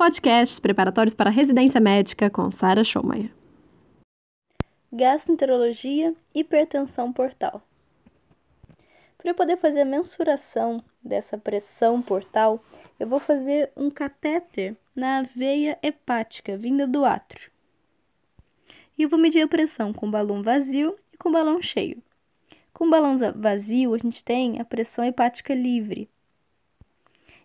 Podcasts preparatórios para residência médica com Sara Schomayer. Gastroenterologia, hipertensão portal. Para eu poder fazer a mensuração dessa pressão portal, eu vou fazer um catéter na veia hepática vinda do átrio. E eu vou medir a pressão com balão vazio e com balão cheio. Com balão vazio, a gente tem a pressão hepática livre.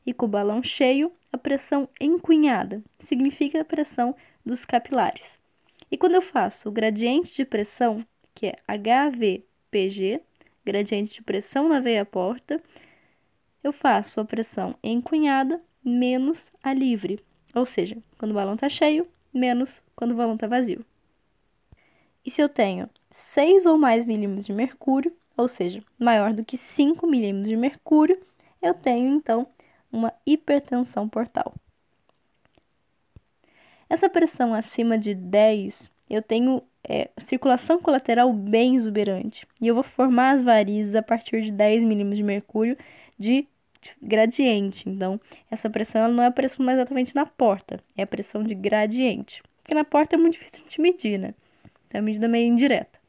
E com o balão cheio, a pressão encunhada, significa a pressão dos capilares. E quando eu faço o gradiente de pressão, que é HVPG, gradiente de pressão na veia porta, eu faço a pressão encunhada menos a livre, ou seja, quando o balão está cheio, menos quando o balão está vazio. E se eu tenho 6 ou mais milímetros de mercúrio, ou seja, maior do que 5 milímetros de mercúrio, eu tenho então uma hipertensão portal. Essa pressão acima de 10, eu tenho é, circulação colateral bem exuberante. E eu vou formar as varizes a partir de 10 milímetros de mercúrio de gradiente. Então, essa pressão ela não é a pressão exatamente na porta, é a pressão de gradiente. Porque na porta é muito difícil de medir, né? Então, é uma medida meio indireta.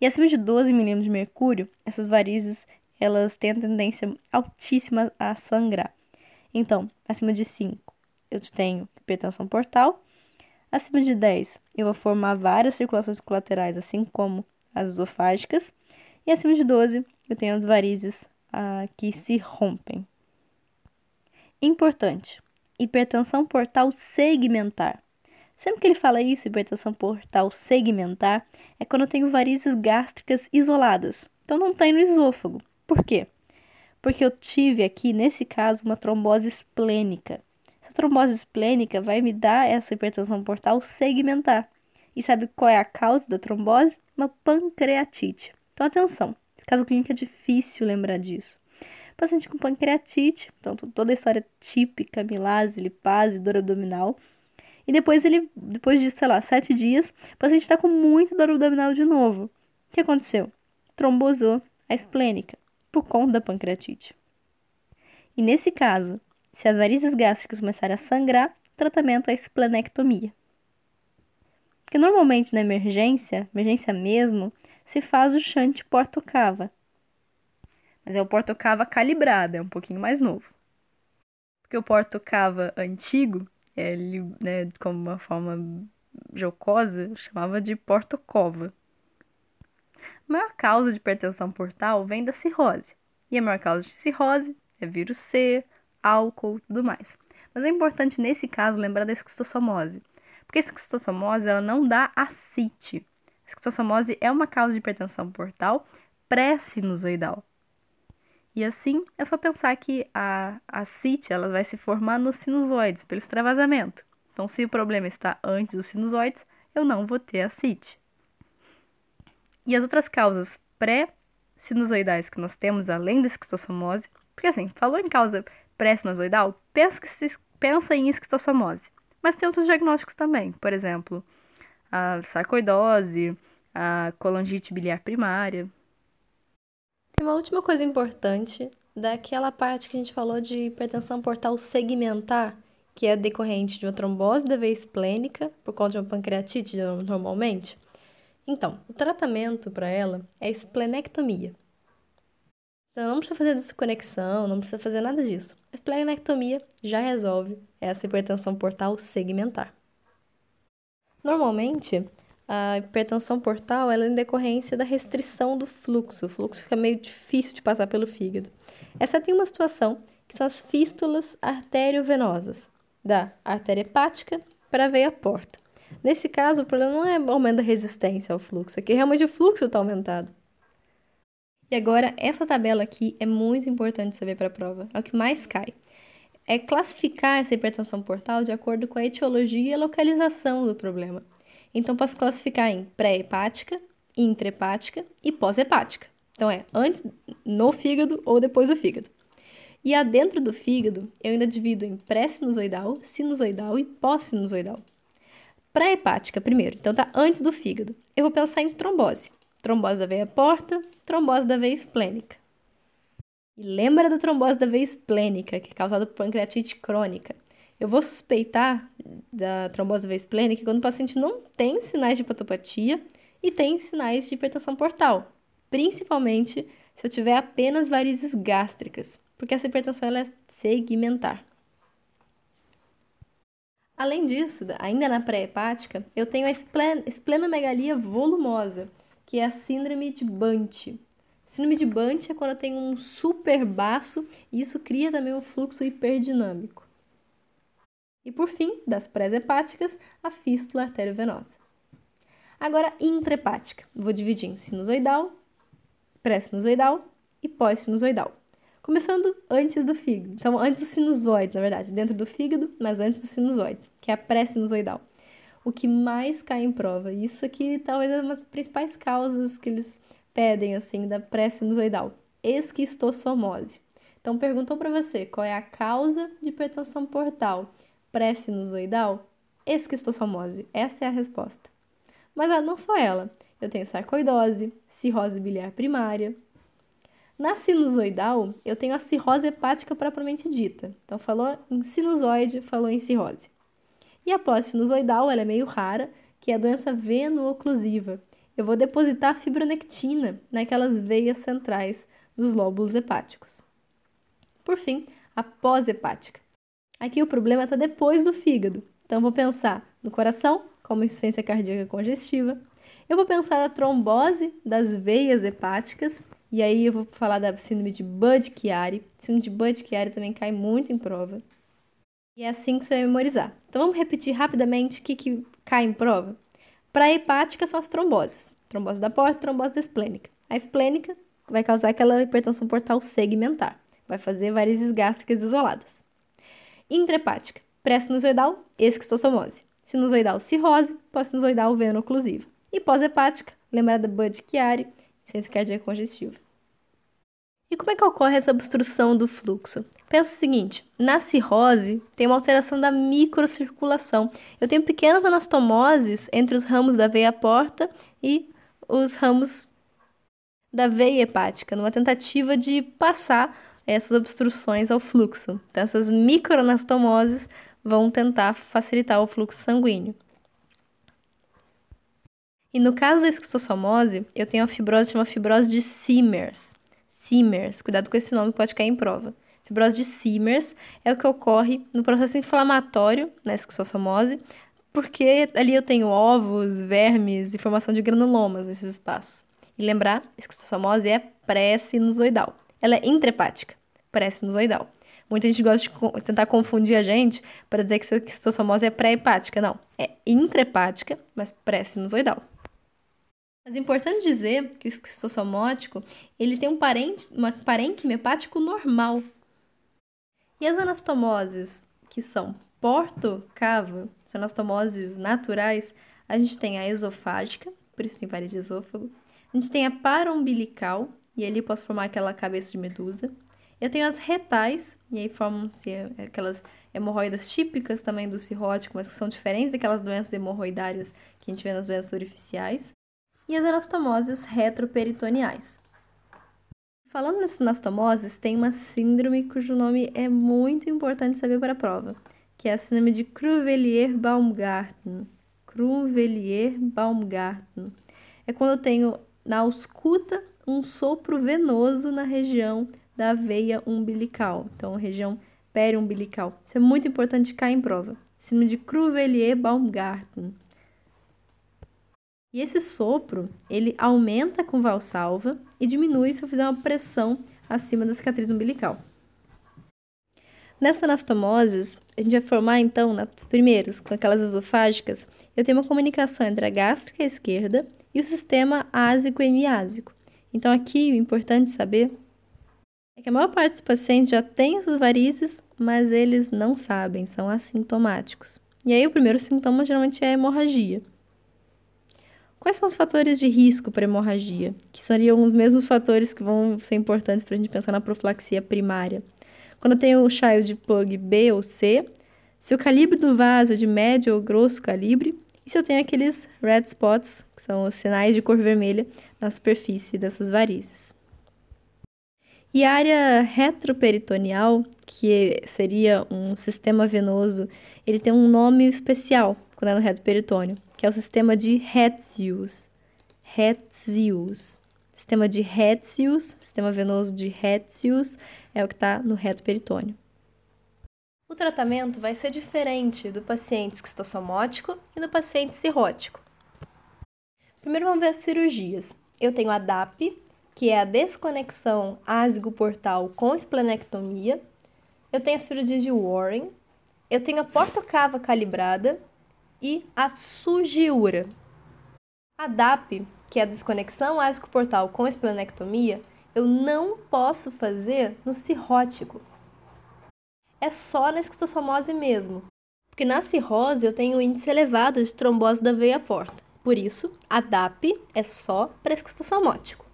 E acima de 12 milímetros de mercúrio, essas varizes elas têm a tendência altíssima a sangrar. Então, acima de 5, eu tenho hipertensão portal. Acima de 10, eu vou formar várias circulações colaterais, assim como as esofágicas. E acima de 12, eu tenho as varizes ah, que se rompem. Importante: hipertensão portal segmentar. Sempre que ele fala isso, hipertensão portal segmentar, é quando eu tenho varizes gástricas isoladas. Então não tem no esôfago. Por quê? Porque eu tive aqui, nesse caso, uma trombose esplênica. Essa trombose esplênica vai me dar essa hipertensão portal segmentar. E sabe qual é a causa da trombose? Uma pancreatite. Então, atenção, caso clínico é difícil lembrar disso. Paciente com pancreatite, então toda a história típica, milase, lipase, dor abdominal. E depois ele, depois de, sei lá, sete dias, o paciente está com muita dor abdominal de novo. O que aconteceu? Trombosou a esplênica por conta da pancreatite. E nesse caso, se as varizes gástricas começarem a sangrar, o tratamento é esplenectomia. Porque normalmente na emergência, emergência mesmo, se faz o shunt portocava. Mas é o portocava calibrado, é um pouquinho mais novo. Porque o portocava antigo, ele, né, como uma forma jocosa, chamava de portocova. A maior causa de hipertensão portal vem da cirrose. E a maior causa de cirrose é vírus C, álcool, tudo mais. Mas é importante nesse caso lembrar da esquistossomose, porque a esquistossomose ela não dá ascite. A esquistossomose é uma causa de hipertensão portal pré-sinusoidal. E assim, é só pensar que a ascite ela vai se formar nos sinusoides, pelo extravasamento. Então, se o problema está antes dos sinusoides, eu não vou ter ascite. E as outras causas pré-sinusoidais que nós temos, além da esquistossomose, porque assim, falou em causa pré-sinusoidal, pensa, em esquistossomose. Mas tem outros diagnósticos também, por exemplo, a sarcoidose, a colangite biliar primária. Tem uma última coisa importante daquela parte que a gente falou de hipertensão portal segmentar, que é decorrente de uma trombose da veia esplênica, por conta de uma pancreatite normalmente. Então, o tratamento para ela é esplenectomia. Então, não precisa fazer desconexão, não precisa fazer nada disso. A esplenectomia já resolve essa hipertensão portal segmentar. Normalmente, a hipertensão portal ela é em decorrência da restrição do fluxo. O fluxo fica meio difícil de passar pelo fígado. Essa tem uma situação que são as fístulas arteriovenosas, da artéria hepática para a veia porta. Nesse caso, o problema não é o aumento da resistência ao fluxo, é que realmente o fluxo está aumentado. E agora, essa tabela aqui é muito importante saber para a prova, é o que mais cai. É classificar essa hipertensão portal de acordo com a etiologia e a localização do problema. Então, posso classificar em pré-hepática, intrahepática e pós-hepática. Então, é antes, no fígado ou depois do fígado. E adentro do fígado, eu ainda divido em pré-sinusoidal, sinusoidal e pós-sinusoidal pré-hepática primeiro, então tá antes do fígado. Eu vou pensar em trombose. Trombose da veia porta, trombose da veia esplênica. E lembra da trombose da veia esplênica, que é causada por pancreatite crônica. Eu vou suspeitar da trombose veia esplênica quando o paciente não tem sinais de hepatopatia e tem sinais de hipertensão portal, principalmente se eu tiver apenas varizes gástricas, porque essa hipertensão ela é segmentar. Além disso, ainda na pré-hepática, eu tenho a esplenomegalia volumosa, que é a síndrome de Bunch. Síndrome de Bunch é quando eu tenho um super baço e isso cria também um fluxo hiperdinâmico. E por fim, das pré-hepáticas, a fístula arteriovenosa. Agora, intrahepática. Vou dividir em sinusoidal, pré-sinusoidal e pós-sinusoidal. Começando antes do fígado. Então, antes do sinusoide, na verdade, dentro do fígado, mas antes do sinusoide, que é a pré-sinusoidal. O que mais cai em prova. Isso aqui talvez é uma das principais causas que eles pedem, assim, da pré-sinusoidal. Esquistossomose. Então, perguntou para você qual é a causa de hipertensão portal pré-sinusoidal? Esquistossomose. Essa é a resposta. Mas ah, não só ela. Eu tenho sarcoidose, cirrose biliar primária. Na sinusoidal, eu tenho a cirrose hepática propriamente dita. Então, falou em sinusoide, falou em cirrose. E a pós-sinusoidal, ela é meio rara, que é a doença veno-oclusiva. Eu vou depositar fibronectina naquelas veias centrais dos lóbulos hepáticos. Por fim, a pós-hepática. Aqui o problema está depois do fígado. Então, vou pensar no coração, como insuficiência cardíaca congestiva. Eu vou pensar na trombose das veias hepáticas. E aí eu vou falar da síndrome de Budd-Chiari. Síndrome de Budd-Chiari também cai muito em prova. E é assim que você vai memorizar. Então, vamos repetir rapidamente o que, que cai em prova? Para hepática são as tromboses. Trombose da porta, trombose da esplênica. A esplênica vai causar aquela hipertensão portal segmentar. Vai fazer varizes gástricas isoladas. Intrahepática, pré-sinusoidal, esquistossomose. Sinusoidal, cirrose, pós-sinusoidal, veno-oclusiva. E pós-hepática, lembrada Budd-Chiari, insuficiência cardíaca congestiva. E como é que ocorre essa obstrução do fluxo? Pensa o seguinte: na cirrose tem uma alteração da microcirculação. Eu tenho pequenas anastomoses entre os ramos da veia porta e os ramos da veia hepática, numa tentativa de passar essas obstruções ao fluxo. Então, essas microanastomoses vão tentar facilitar o fluxo sanguíneo. E no caso da esquistossomose, eu tenho a fibrose chama fibrose de Siemers. Siemers, cuidado com esse nome pode cair em prova. Fibrose de Siemers é o que ocorre no processo inflamatório na esquistossomose, porque ali eu tenho ovos, vermes e formação de granulomas nesses espaços. E lembrar, esquistossomose é pré-sinusoidal. Ela é intrahepática, pré-sinusoidal. Muita gente gosta de tentar confundir a gente para dizer que a esquistossomose é pré-hepática. Não, é intrahepática, mas pré-sinusoidal. Mas é importante dizer que o esquistossomótico, ele tem um parente, uma parênquima hepático normal. E as anastomoses, que são porto-cava, são anastomoses naturais, a gente tem a esofágica, por isso tem parede de esôfago. A gente tem a paraumbilical, e ali posso formar aquela cabeça de medusa. Eu tenho as retais, e aí formam-se aquelas hemorroidas típicas também do cirrótico, mas que são diferentes daquelas doenças hemorroidárias que a gente vê nas doenças orificiais. E as anastomoses retroperitoneais. Falando nessas anastomoses, tem uma síndrome cujo nome é muito importante saber para a prova, que é a síndrome de Cruvelier-Baumgarten. Cruvelier-Baumgarten. É quando eu tenho na ausculta um sopro venoso na região da veia umbilical, então região periumbilical. Isso é muito importante cair em prova. Síndrome de Cruvelier-Baumgarten. E esse sopro, ele aumenta com valsalva e diminui se eu fizer uma pressão acima da cicatriz umbilical. Nessa anastomoses, a gente vai formar então, nas primeiras, com aquelas esofágicas, eu tenho uma comunicação entre a gástrica esquerda e o sistema ásico e hemiásico. Então aqui o importante saber é que a maior parte dos pacientes já tem essas varizes, mas eles não sabem, são assintomáticos. E aí o primeiro sintoma geralmente é a hemorragia. Quais são os fatores de risco para hemorragia? Que seriam os mesmos fatores que vão ser importantes para a gente pensar na profilaxia primária. Quando eu tenho o child pug B ou C, se o calibre do vaso é de médio ou grosso calibre, e se eu tenho aqueles red spots, que são os sinais de cor vermelha na superfície dessas varizes. E a área retroperitoneal, que seria um sistema venoso, ele tem um nome especial quando é no retroperitônio, que é o sistema de Retzius. Retzius. Sistema de Retzius, sistema venoso de Retzius, é o que está no retroperitônio. O tratamento vai ser diferente do paciente esquistossomótico e do paciente cirrótico. Primeiro vamos ver as cirurgias. Eu tenho a DAP, que é a desconexão ásigo-portal com esplenectomia. Eu tenho a cirurgia de Warren. Eu tenho a portocava calibrada e a sugiura. A DAP, que é a desconexão ásico-portal com esplenectomia, eu não posso fazer no cirrótico. É só na esquistossomose mesmo, porque na cirrose eu tenho um índice elevado de trombose da veia porta. Por isso, a DAP é só para esquistossomótico.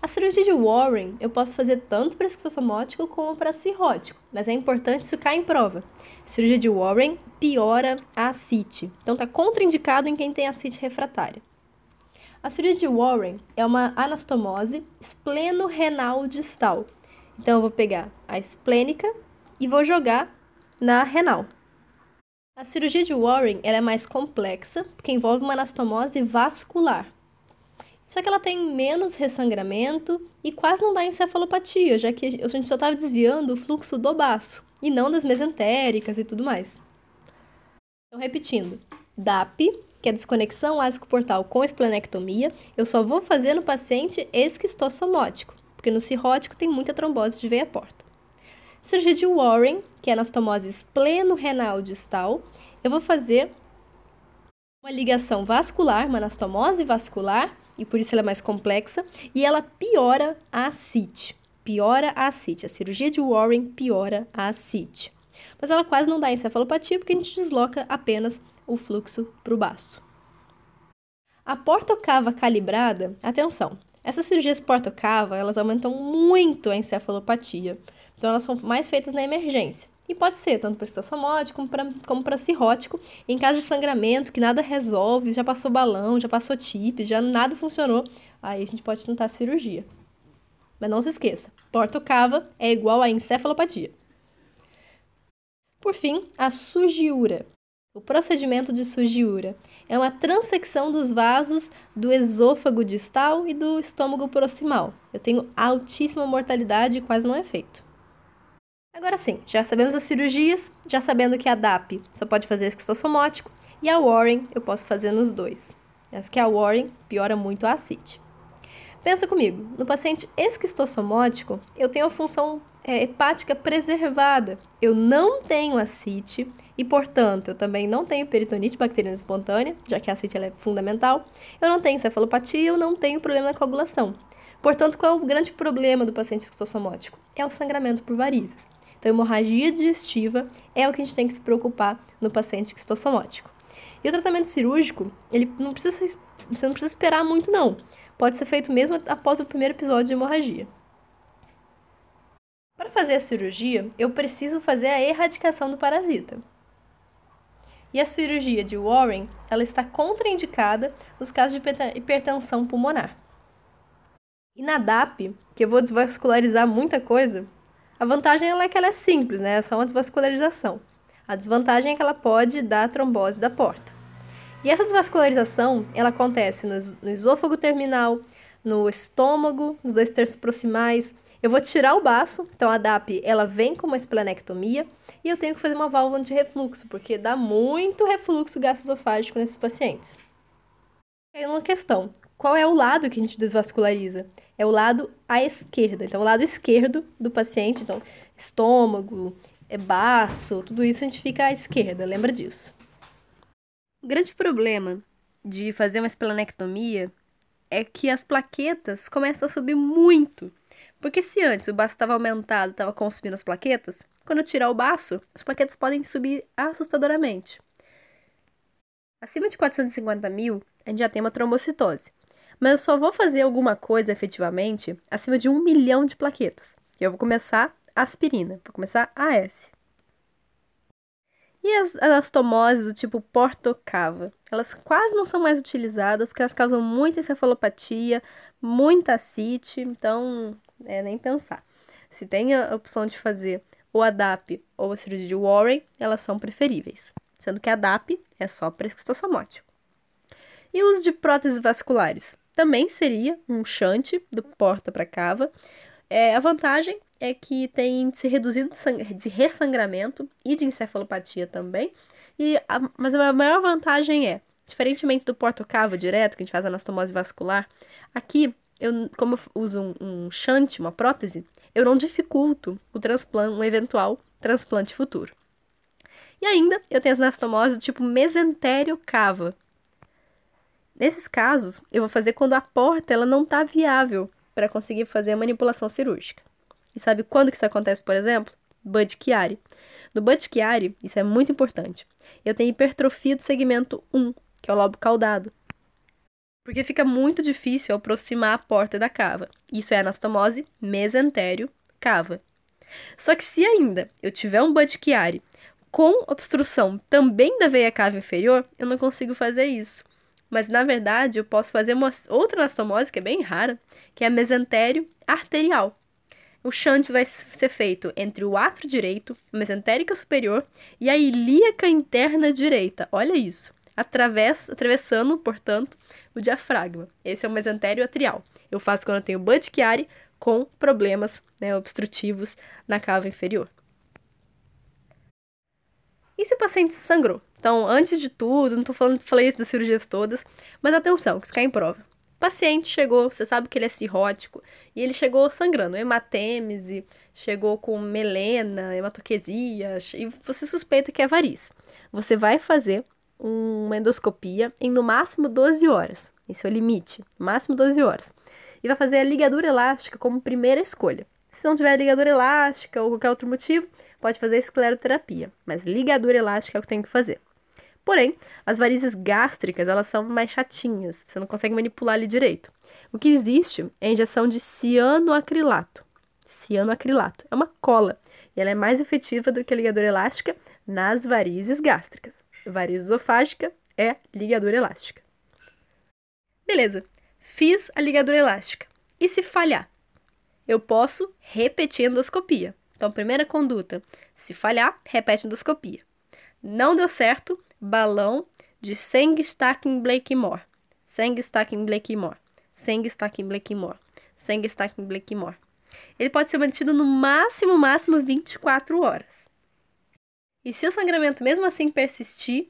A cirurgia de Warren eu posso fazer tanto para esquistossomótico como para cirrótico, mas é importante isso cair em prova. A cirurgia de Warren piora a ascite, então está contraindicado em quem tem ascite refratária. A cirurgia de Warren é uma anastomose espleno-renal distal. Então eu vou pegar a esplênica e vou jogar na renal. A cirurgia de Warren é mais complexa, porque envolve uma anastomose vascular. Só que ela tem menos ressangramento e quase não dá encefalopatia, já que a gente só estava desviando o fluxo do baço e não das mesentéricas e tudo mais. Então, repetindo, DAP, que é desconexão ásico-portal com esplenectomia, eu só vou fazer no paciente esquistossomótico, porque no cirrótico tem muita trombose de veia porta. Cirurgia de Warren, que é anastomose espleno-renal distal, eu vou fazer uma ligação vascular, uma anastomose vascular, e por isso ela é mais complexa, e ela piora a ascite. Piora a ascite. A cirurgia de Warren piora a ascite. Mas ela quase não dá encefalopatia porque a gente desloca apenas o fluxo para o baço. A portocava calibrada, atenção, essas cirurgias portocava, elas aumentam muito a encefalopatia. Então elas são mais feitas na emergência. E pode ser tanto para estossomótico como para cirrótico. Em caso de sangramento, que nada resolve, já passou balão, já passou TIP, já nada funcionou, aí a gente pode tentar cirurgia. Mas não se esqueça, portocava é igual a encefalopatia. Por fim, a sugiura. O procedimento de sugiura é uma transecção dos vasos do esôfago distal e do estômago proximal. Eu tenho altíssima mortalidade e quase não é feito. Agora sim, já sabemos as cirurgias, já sabendo que a DAP só pode fazer esquistossomótico e a Warren eu posso fazer nos dois. Essa que a Warren piora muito a ascite. Pensa comigo, no paciente esquistossomótico, eu tenho a função é, hepática preservada. Eu não tenho ascite e, portanto, eu também não tenho peritonite bacteriana espontânea, já que a ascite é fundamental. Eu não tenho encefalopatia, eu não tenho problema na coagulação. Portanto, qual é o grande problema do paciente esquistossomótico? É o sangramento por varizes. Então, hemorragia digestiva é o que a gente tem que se preocupar no paciente esquistossomótico. E o tratamento cirúrgico, ele não precisa, você não precisa esperar muito não. Pode ser feito mesmo após o primeiro episódio de hemorragia. Para fazer a cirurgia, eu preciso fazer a erradicação do parasita. E a cirurgia de Warren, ela está contraindicada nos casos de hipertensão pulmonar. E na DAP, que eu vou desvascularizar muita coisa, a vantagem é que ela é simples, né? É só uma desvascularização. A desvantagem é que ela pode dar trombose da porta. E essa desvascularização, ela acontece no, no esôfago terminal, no estômago, nos dois terços proximais. Eu vou tirar o baço, então a DAP, ela vem com uma esplenectomia e eu tenho que fazer uma válvula de refluxo, porque dá muito refluxo gastroesofágico nesses pacientes. Aí uma questão, qual é o lado que a gente desvasculariza? É o lado à esquerda. Então, o lado esquerdo do paciente, então, estômago, é baço, tudo isso a gente fica à esquerda, lembra disso. O grande problema de fazer uma esplanectomia é que as plaquetas começam a subir muito. Porque se antes o baço estava aumentado, estava consumindo as plaquetas, quando eu tirar o baço, as plaquetas podem subir assustadoramente. Acima de 450 mil, a gente já tem uma trombocitose. Mas eu só vou fazer alguma coisa efetivamente acima de um milhão de plaquetas. Eu vou começar aspirina, vou começar AS. E as anastomoses do tipo portocava? Elas quase não são mais utilizadas porque elas causam muita encefalopatia, muita ascite, então é nem pensar. se tem a opção de fazer o ADAP ou a cirurgia de Warren, elas são preferíveis, sendo que a ADAP é só para esquistossomótico. E o uso de próteses vasculares? Também seria um shunt do porta para cava. É, a vantagem é que tem índice reduzido de ressangramento e de encefalopatia também. E a, mas a maior vantagem é, diferentemente do porta-cava direto, que a gente faz anastomose vascular, aqui, eu, como eu uso um, um shunt, uma prótese, eu não dificulto o transplante, um eventual transplante futuro. E ainda, eu tenho as anastomoses do tipo mesentério cava, Nesses casos, eu vou fazer quando a porta ela não está viável para conseguir fazer a manipulação cirúrgica. E sabe quando que isso acontece, por exemplo? Bud Chiari. No Bud Chiari, isso é muito importante. Eu tenho hipertrofia do segmento 1, que é o lobo caudado. Porque fica muito difícil aproximar a porta da cava. Isso é anastomose mesentério cava. Só que se ainda eu tiver um Bud Chiari com obstrução também da veia cava inferior, eu não consigo fazer isso. Mas na verdade eu posso fazer uma outra anastomose que é bem rara, que é a mesentério arterial. O shunt vai ser feito entre o átrio direito, a mesentérica superior e a ilíaca interna direita. Olha isso. Atravessando, portanto, o diafragma. Esse é o mesentério atrial. Eu faço quando eu tenho Budd Chiari com problemas né, obstrutivos na cava inferior. E se o paciente sangrou? Então, antes de tudo, não tô falando, falei isso das cirurgias todas, mas atenção, que isso cai em prova. O paciente chegou, você sabe que ele é cirrótico, e ele chegou sangrando, hematêmese, chegou com melena, hematoquesia, e você suspeita que é variz. Você vai fazer uma endoscopia em no máximo 12 horas. Esse é o limite, no máximo 12 horas. E vai fazer a ligadura elástica como primeira escolha. Se não tiver ligadura elástica ou qualquer outro motivo, pode fazer escleroterapia, mas ligadura elástica é o que tem que fazer. Porém, as varizes gástricas, elas são mais chatinhas, você não consegue manipular ali direito. O que existe é a injeção de cianoacrilato. Cianoacrilato é uma cola e ela é mais efetiva do que a ligadura elástica nas varizes gástricas. Variz esofágica é ligadura elástica. Beleza, fiz a ligadura elástica. E se falhar? Eu posso repetir endoscopia. Então, primeira conduta: se falhar, repete endoscopia. Não deu certo, balão de Sengstacken Blakemore. Sengstacken Blakemore. Sengstacken Blakemore. Sengstacken Blakemore. Ele pode ser mantido no máximo, máximo 24 horas. E se o sangramento mesmo assim persistir,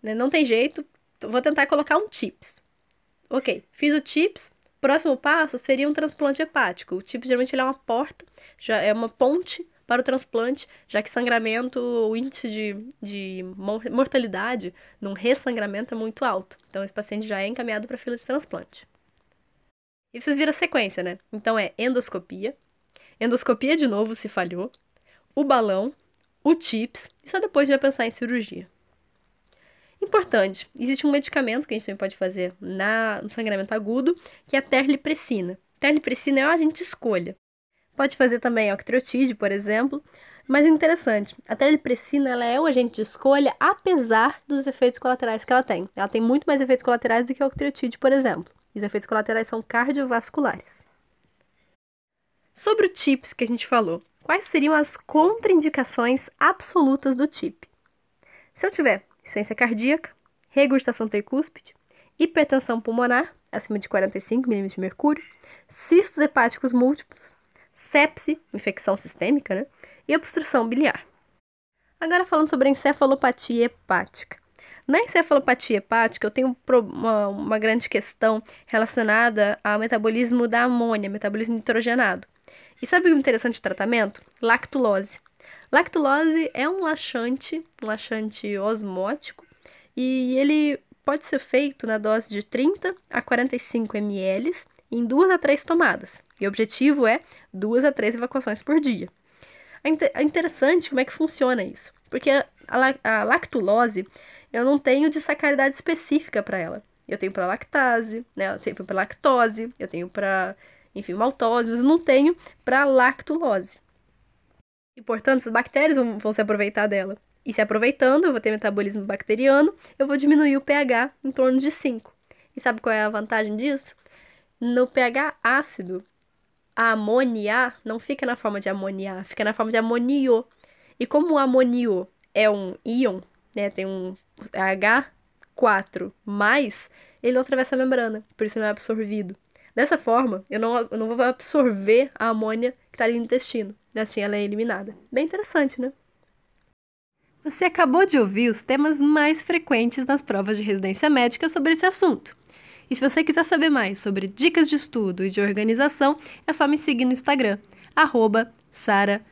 né, não tem jeito, vou tentar colocar um TIPS. Ok, fiz o TIPS, Próximo passo seria um transplante hepático. O tipo geralmente é uma porta, já é uma ponte para o transplante, já que sangramento, o índice de, de mortalidade num ressangramento é muito alto. Então, esse paciente já é encaminhado para a fila de transplante. E vocês viram a sequência, né? Então, é endoscopia, endoscopia de novo se falhou, o balão, o TIPS, e só depois vai pensar em cirurgia. Importante, existe um medicamento que a gente também pode fazer na, no sangramento agudo, que é a terlipressina. Terlipressina é uma agente escolha. Pode fazer também octreotide, por exemplo, mas é interessante, a terlipressina ela é um agente de escolha apesar dos efeitos colaterais que ela tem. Ela tem muito mais efeitos colaterais do que a octreotide, por exemplo. Os efeitos colaterais são cardiovasculares. Sobre o TIPS que a gente falou, quais seriam as contraindicações absolutas do TIP? Se eu tiver insuficiência cardíaca, regurgitação tricúspide, hipertensão pulmonar, acima de 45 mm de mercúrio, cistos hepáticos múltiplos, sepse, infecção sistêmica, né? E obstrução biliar. Agora falando sobre encefalopatia hepática. Na encefalopatia hepática, eu tenho uma, uma grande questão relacionada ao metabolismo da amônia, metabolismo nitrogenado. E sabe o interessante tratamento? Lactulose. Lactulose é um laxante, um laxante osmótico, e ele pode ser feito na dose de 30 a 45 ml em duas a três tomadas. E o objetivo é duas a três evacuações por dia. É interessante como é que funciona isso, porque a, lactulose eu não tenho de sacraridade específica para ela. Eu tenho para lactase, né? Eu tenho para lactose, eu tenho para, enfim, maltose, mas eu não tenho para lactulose. E, portanto, as bactérias vão, vão se aproveitar dela. E se aproveitando, eu vou ter metabolismo bacteriano, eu vou diminuir o pH em torno de 5. E sabe qual é a vantagem disso? No pH ácido, a amônia não fica na forma de amoniá, fica na forma de amonio. E como o amonio é um íon, né, tem um H4+, ele não atravessa a membrana, por isso não é absorvido. Dessa forma, eu não, eu não vou absorver a amônia que está ali no intestino. Assim ela é eliminada. Bem interessante, né? Você acabou de ouvir os temas mais frequentes nas provas de residência médica sobre esse assunto. E se você quiser saber mais sobre dicas de estudo e de organização, é só me seguir no Instagram, arroba Sara.